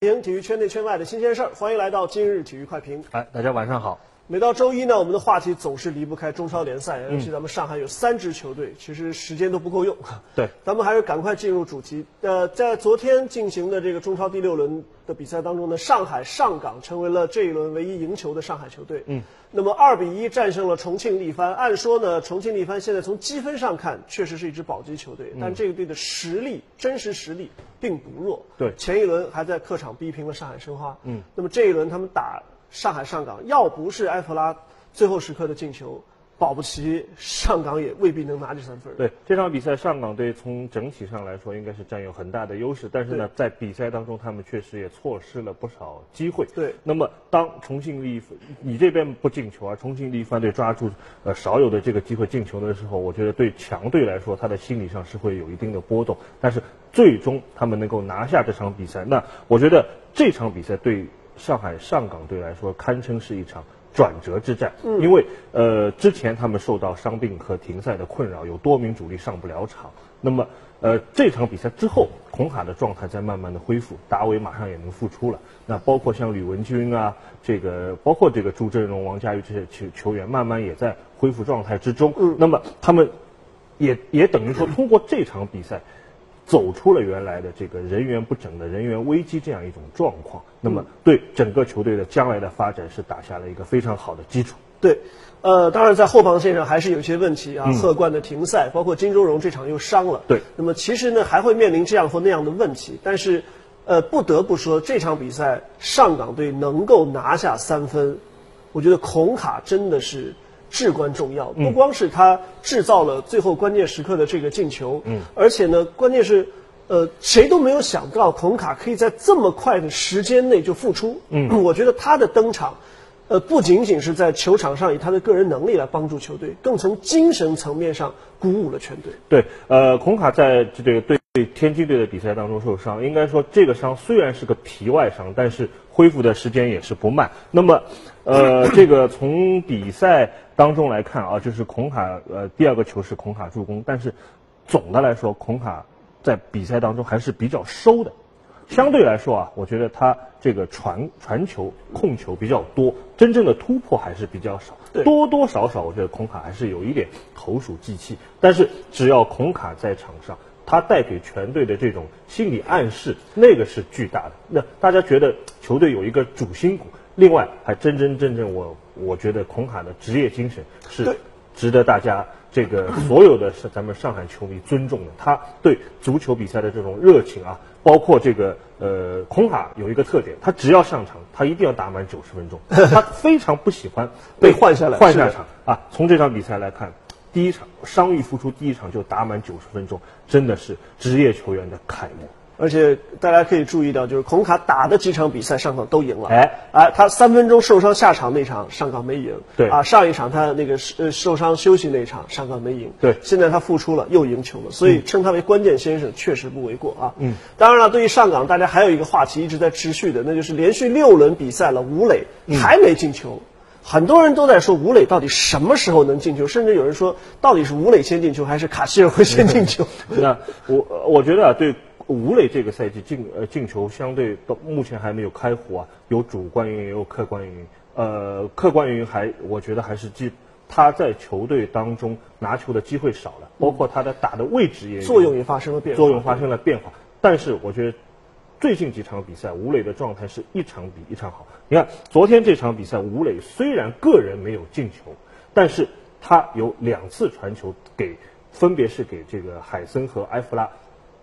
评体育圈内圈外的新鲜事儿，欢迎来到今日体育快评。哎，大家晚上好。每到周一呢，我们的话题总是离不开中超联赛，尤其咱们上海有三支球队，其实时间都不够用。对，咱们还是赶快进入主题。呃，在昨天进行的这个中超第六轮的比赛当中呢，上海上港成为了这一轮唯一赢球的上海球队。嗯，那么二比一战胜了重庆力帆。按说呢，重庆力帆现在从积分上看确实是一支保级球队，但这个队的实力，真实实力并不弱。对，前一轮还在客场逼平了上海申花。嗯，那么这一轮他们打。上海上港要不是埃弗拉最后时刻的进球，保不齐上港也未必能拿这三分。对这场比赛，上港队从整体上来说应该是占有很大的优势，但是呢，在比赛当中他们确实也错失了不少机会。对，那么当重庆力你这边不进球，而重庆力帆队抓住呃少有的这个机会进球的时候，我觉得对强队来说，他的心理上是会有一定的波动。但是最终他们能够拿下这场比赛，那我觉得这场比赛对。上海上港队来说，堪称是一场转折之战，因为呃，之前他们受到伤病和停赛的困扰，有多名主力上不了场。那么，呃，这场比赛之后，孔卡的状态在慢慢的恢复，达维马上也能复出了。那包括像吕文君啊，这个包括这个朱振荣、王佳玉这些球球员，慢慢也在恢复状态之中。那么，他们也也等于说，通过这场比赛。走出了原来的这个人员不整的人员危机这样一种状况，那么对整个球队的将来的发展是打下了一个非常好的基础。对，呃，当然在后防线上还是有些问题啊，贺冠的停赛，包括金周荣这场又伤了。对，那么其实呢还会面临这样或那样的问题，但是，呃，不得不说这场比赛上港队能够拿下三分，我觉得孔卡真的是。至关重要，不光是他制造了最后关键时刻的这个进球，嗯，而且呢，关键是，呃，谁都没有想到孔卡可以在这么快的时间内就复出，嗯，我觉得他的登场，呃，不仅仅是在球场上以他的个人能力来帮助球队，更从精神层面上鼓舞了全队。对，呃，孔卡在这个对天津队的比赛当中受伤，应该说这个伤虽然是个皮外伤，但是恢复的时间也是不慢。那么，呃，这个从比赛。当中来看啊，就是孔卡呃第二个球是孔卡助攻，但是总的来说，孔卡在比赛当中还是比较收的。相对来说啊，我觉得他这个传传球控球比较多，真正的突破还是比较少。多多少少，我觉得孔卡还是有一点投鼠忌器。但是只要孔卡在场上，他带给全队的这种心理暗示，那个是巨大的。那大家觉得球队有一个主心骨。另外，还真真正正，我我觉得孔卡的职业精神是值得大家这个所有的是咱们上海球迷尊重的。他对足球比赛的这种热情啊，包括这个呃，孔卡有一个特点，他只要上场，他一定要打满九十分钟。他非常不喜欢被换下来换下场啊。从这场比赛来看，第一场伤愈复出，第一场就打满九十分钟，真的是职业球员的楷模。而且大家可以注意到，就是孔卡打的几场比赛上港都赢了。哎，啊，他三分钟受伤下场那场上港没赢。对啊，上一场他那个呃受伤休息那场上港没赢。对，现在他复出了，又赢球了，所以称他为关键先生确实不为过啊。嗯，当然了，对于上港，大家还有一个话题一直在持续的，那就是连续六轮比赛了，吴磊还没进球，很多人都在说吴磊到底什么时候能进球，甚至有人说到底是吴磊先进球还是卡希尔会先进球。那我我觉得啊，对。吴磊这个赛季进呃进球相对到目前还没有开火啊，有主观原因也有客观原因。呃，客观原因还我觉得还是基他在球队当中拿球的机会少了，包括他的打的位置也作用也发生了变化，作用发生了变化。但是我觉得最近几场比赛吴磊的状态是一场比一场好。你看昨天这场比赛吴磊虽然个人没有进球，但是他有两次传球给分别是给这个海森和埃弗拉。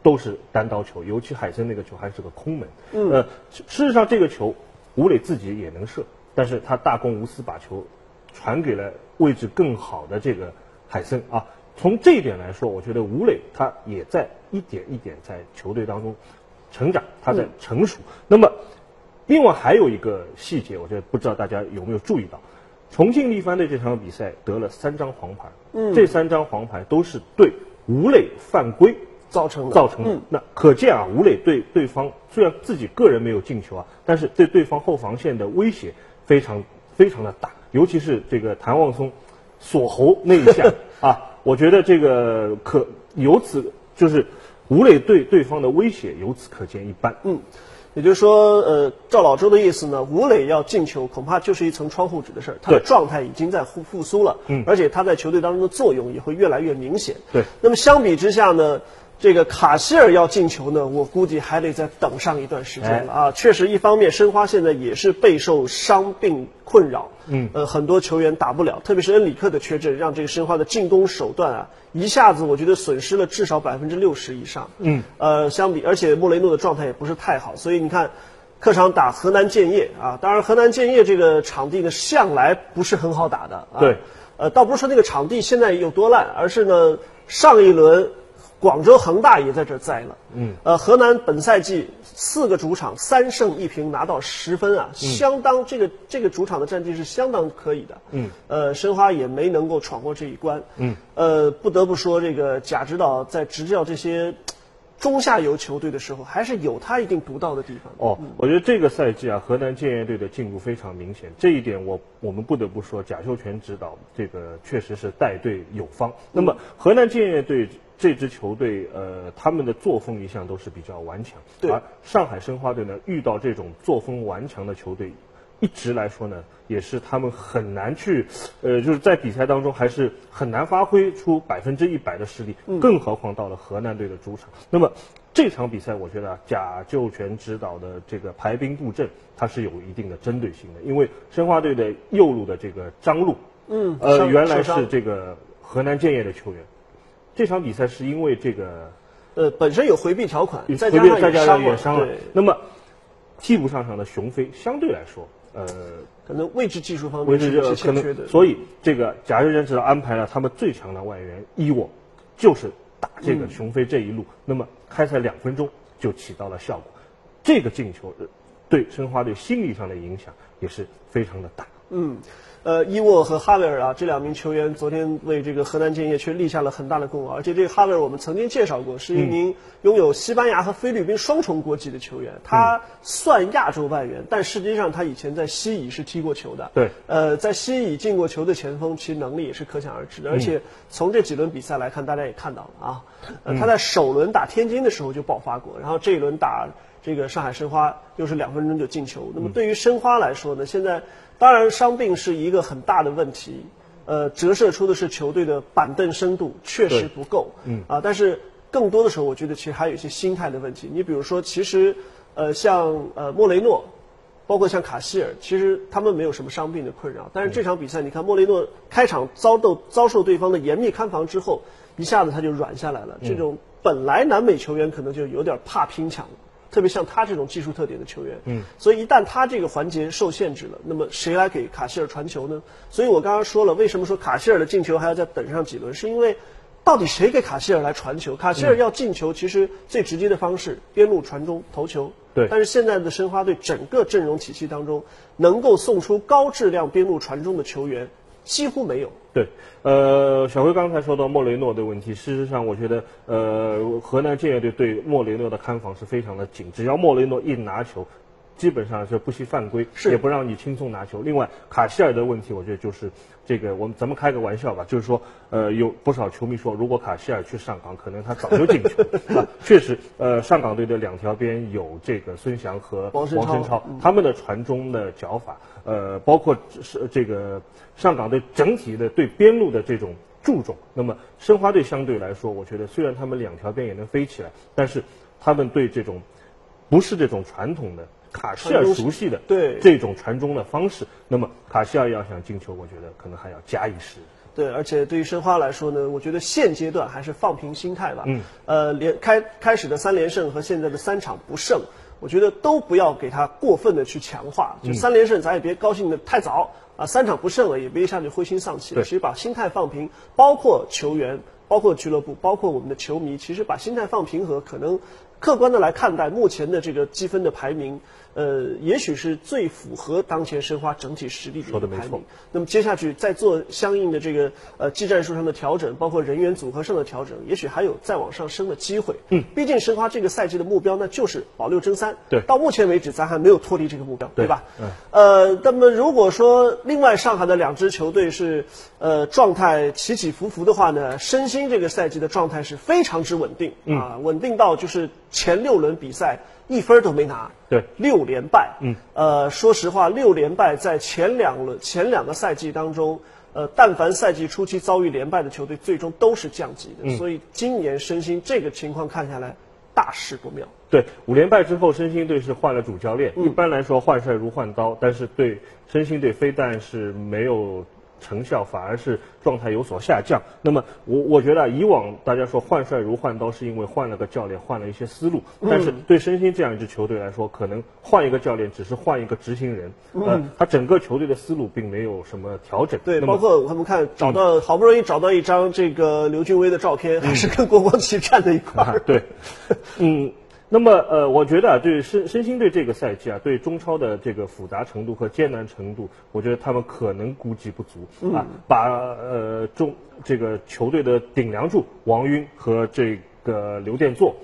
都是单刀球，尤其海森那个球还是个空门。嗯，呃，事实上这个球吴磊自己也能射，但是他大公无私把球传给了位置更好的这个海森啊。从这一点来说，我觉得吴磊他也在一点一点在球队当中成长，他在成熟。那么，另外还有一个细节，我觉得不知道大家有没有注意到，重庆力帆队这场比赛得了三张黄牌，嗯，这三张黄牌都是对吴磊犯规。造成的。造成的，那可见啊，吴磊对对方虽然自己个人没有进球啊，但是对对方后防线的威胁非常非常的大，尤其是这个谭望松锁喉那一下 啊，我觉得这个可由此就是吴磊对对方的威胁由此可见一斑。嗯。也就是说，呃，照老周的意思呢，吴磊要进球，恐怕就是一层窗户纸的事儿。他的状态已经在复复苏了，嗯而且他在球队当中的作用也会越来越明显。对那么相比之下呢，这个卡希尔要进球呢，我估计还得再等上一段时间了哎啊。确实，一方面申花现在也是备受伤病困扰，嗯呃，很多球员打不了，特别是恩里克的缺阵，让这个申花的进攻手段啊，一下子我觉得损失了至少百分之六十以上。嗯，呃，相比，而且莫雷诺的状态也不是太好，所以你看。客场打河南建业啊，当然河南建业这个场地呢向来不是很好打的啊。对，呃，倒不是说那个场地现在有多烂，而是呢上一轮广州恒大也在这儿栽了。嗯，呃，河南本赛季四个主场三胜一平拿到十分啊，相当这个这个主场的战绩是相当可以的。嗯，呃，申花也没能够闯过这一关。嗯，呃，不得不说这个贾指导在执教这些中下游球队的时候，还是有他一定独到的地方。哦，我觉得这个赛季啊，河南建业队的进步非常明显，这一点我我们不得不说，贾秀全指导这个确实是带队有方。那么河南建业队这支球队，呃，他们的作风一向都是比较顽强，对而上海申花队呢，遇到这种作风顽强的球队。一直来说呢，也是他们很难去，呃，就是在比赛当中还是很难发挥出百分之一百的实力，更何况到了河南队的主场。那么这场比赛，我觉得啊，贾秀全指导的这个排兵布阵，它是有一定的针对性的，因为申花队的右路的这个张路，嗯呃，原来是这个河南建业的球员，这场比赛是因为这个呃，本身有回避条款，再加上再加上也也伤了，，那么替补上场的熊飞相对来说，呃，可能位置技术方面是欠缺的。，所以这个贾秀全指导安排了他们最强的外援伊沃，就是打这嗯个熊飞这一路。那么开赛两分钟就起到了效果，这个进球呃对申花队心理上的影响也是非常的大。嗯，呃，伊沃和哈维尔啊，这两名球员昨天为这个河南建业却立下了很大的功劳。而且这个哈维尔我们曾经介绍过，是一名拥有西班牙和菲律宾双重国籍的球员。他算亚洲外援，但实际上他以前在西乙是踢过球的。对，呃，在西乙进过球的前锋，其实能力也是可想而知的。而且从这几轮比赛来看，大家也看到了啊，呃，他在首轮打天津的时候就爆发过，然后这一轮打这个上海申花又是两分钟就进球。那么对于申花来说呢，现在当然伤病是一个很大的问题，呃，折射出的是球队的板凳深度确实不够。嗯啊，但是更多的时候，我觉得其实还有一些心态的问题。你比如说，其实呃，像呃莫雷诺。包括像卡希尔，其实他们没有什么伤病的困扰，但是这场比赛，你看莫雷诺开场遭到遭受对方的严密看防之后，一下子他就软下来了。这种本来南美球员可能就有点怕拼抢，特别像他这种技术特点的球员，嗯，所以一旦他这个环节受限制了，那么谁来给卡希尔传球呢？所以我刚刚说了，为什么说卡希尔的进球还要再等上几轮，是因为。到底谁给卡希尔来传球？卡希尔要进球，其实最直接的方式，边路传中投球。对但是现在的申花队整个阵容体系当中，能够送出高质量边路传中的球员几乎没有。对，呃，小辉刚才说到莫雷诺的问题，事实上，我觉得，呃，河南建业队对莫雷诺的看防是非常的紧，只要莫雷诺一拿球，基本上是不惜犯规，是也不让你轻松拿球。另外，卡希尔的问题，我觉得就是这个，我们咱们开个玩笑吧，就是说，呃，有不少球迷说，如果卡希尔去上港，可能他早就进球 确实，呃，上港队的两条边有这个孙祥和王申超申超，他们的传中的脚法，呃，包括是这个上港队整体的对边路的这种注重。那么申花队相对来说，我觉得虽然他们两条边也能飞起来，但是他们对这种不是这种传统的卡希尔熟悉的对这种传中的方式，那么卡希尔要想进球，我觉得可能还要加一时。对，而且对于申花来说呢，我觉得现阶段还是放平心态吧。嗯。呃，连开开始的三连胜和现在的三场不胜，我觉得都不要给他过分的去强化。就三连胜，咱也别高兴的太早啊，三场不胜了，也别一下就灰心丧气了。对其实把心态放平，包括球员，包括俱乐部，包括我们的球迷，其实把心态放平和，可能客观的来看待目前的这个积分的排名，呃，也许是最符合当前申花整体实力的一说得没错个排名。那么接下去再做相应的这个呃技战术上的调整，包括人员组合上的调整，也许还有再往上升的机会。嗯，毕竟申花这个赛季的目标那就是保六争三。对到目前为止咱还没有脱离这个目标，对吧？嗯。呃，那么如果说另外上海的两支球队是呃状态起起伏伏的话呢，申鑫这个赛季的状态是非常之稳定、啊，稳定到就是前六轮比赛一分都没拿，对，六连败。嗯，呃，说实话，六连败在前两轮前两个赛季当中，呃，但凡赛季初期遭遇连败的球队，最终都是降级的。嗯所以今年申鑫这个情况看下来，大事不妙。对，五连败之后，申鑫队是换了主教练。嗯一般来说，换帅如换刀，但是对申鑫队非但是没有成效，反而是状态有所下降。那么，我我觉得啊以往大家说换帅如换刀，是因为换了个教练，换了一些思路。嗯但是对申鑫这样一支球队来说，可能换一个教练只是换一个执行人，呃，他整个球队的思路并没有什么调整。嗯对，包括我们看找到、好不容易找到一张这个刘俊威的照片，还是跟郭光奇站在一块儿。啊，对，嗯，那么呃，我觉得啊，对申申鑫队这个赛季啊，对中超的这个复杂程度和艰难程度，我觉得他们可能估计不足啊，把呃中这个球队的顶梁柱王晕和这个刘殿座。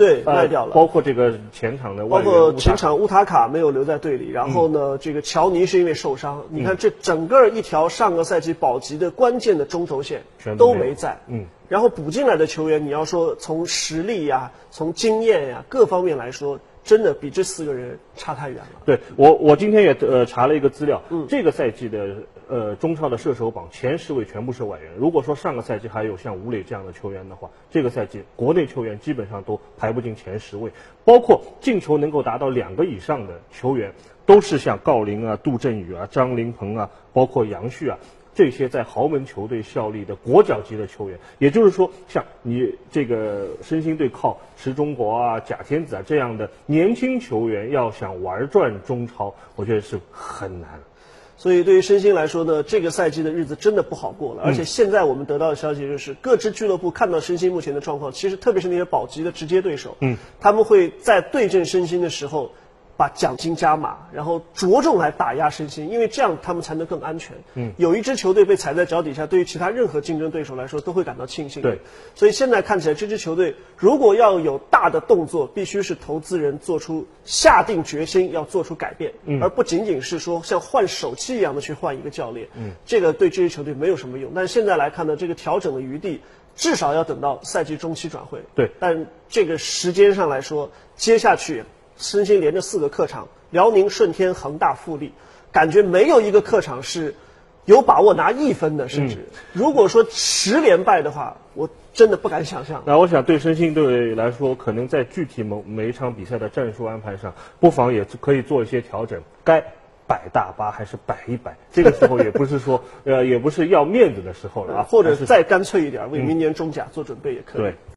对，呃卖掉了。包括这个前场的包括前场乌塔卡没有留在队里，然后呢，这个乔尼是因为受伤。你看这整个一条上个赛季保级的关键的中轴线全都没有都没在。嗯，然后补进来的球员，你要说从实力呀、从经验呀各方面来说，真的比这四个人差太远了。对我，我今天也呃查了一个资料，嗯这个赛季的呃中超的射手榜前十位全部是外援。如果说上个赛季还有像吴磊这样的球员的话，这个赛季国内球员基本上都排不进前十位，包括进球能够达到两个以上的球员，都是像郜林啊、杜振宇啊、张琳芃啊，包括杨旭啊。这些在豪门球队效力的国脚级的球员，也就是说，像你这个申鑫队靠池中国啊、贾天子啊这样的年轻球员，要想玩转中超，我觉得是很难。所以对于申鑫来说呢，这个赛季的日子真的不好过嗯了。而且现在我们得到的消息就是，各支俱乐部看到申鑫目前的状况，其实特别是那些保级的直接对手，嗯，他们会在对阵申鑫的时候。把奖金加码，然后着重来打压身心，因为这样他们才能更安全。嗯，有一支球队被踩在脚底下，对于其他任何竞争对手来说都会感到庆幸。对，所以现在看起来，这支球队如果要有大的动作，必须是投资人做出下定决心要做出改变，而不仅仅是说像换手气一样的去换一个教练。嗯，这个对这支球队没有什么用。但是现在来看呢，这个调整的余地至少要等到赛季中期转会。对但这个时间上来说，接下去申鑫连着四个客场，辽宁、顺天、恒大、富力，感觉没有一个客场是有把握拿一分的，甚至、如果说十连败的话，我真的不敢想象。那我想对申鑫队来说，可能在具体某每一场比赛的战术安排上，不妨也可以做一些调整。该摆大巴还是摆一摆？这个时候也不是说 呃，也不是要面子的时候了啊，或者是再干脆一点，为明年中甲做准备也可以。对。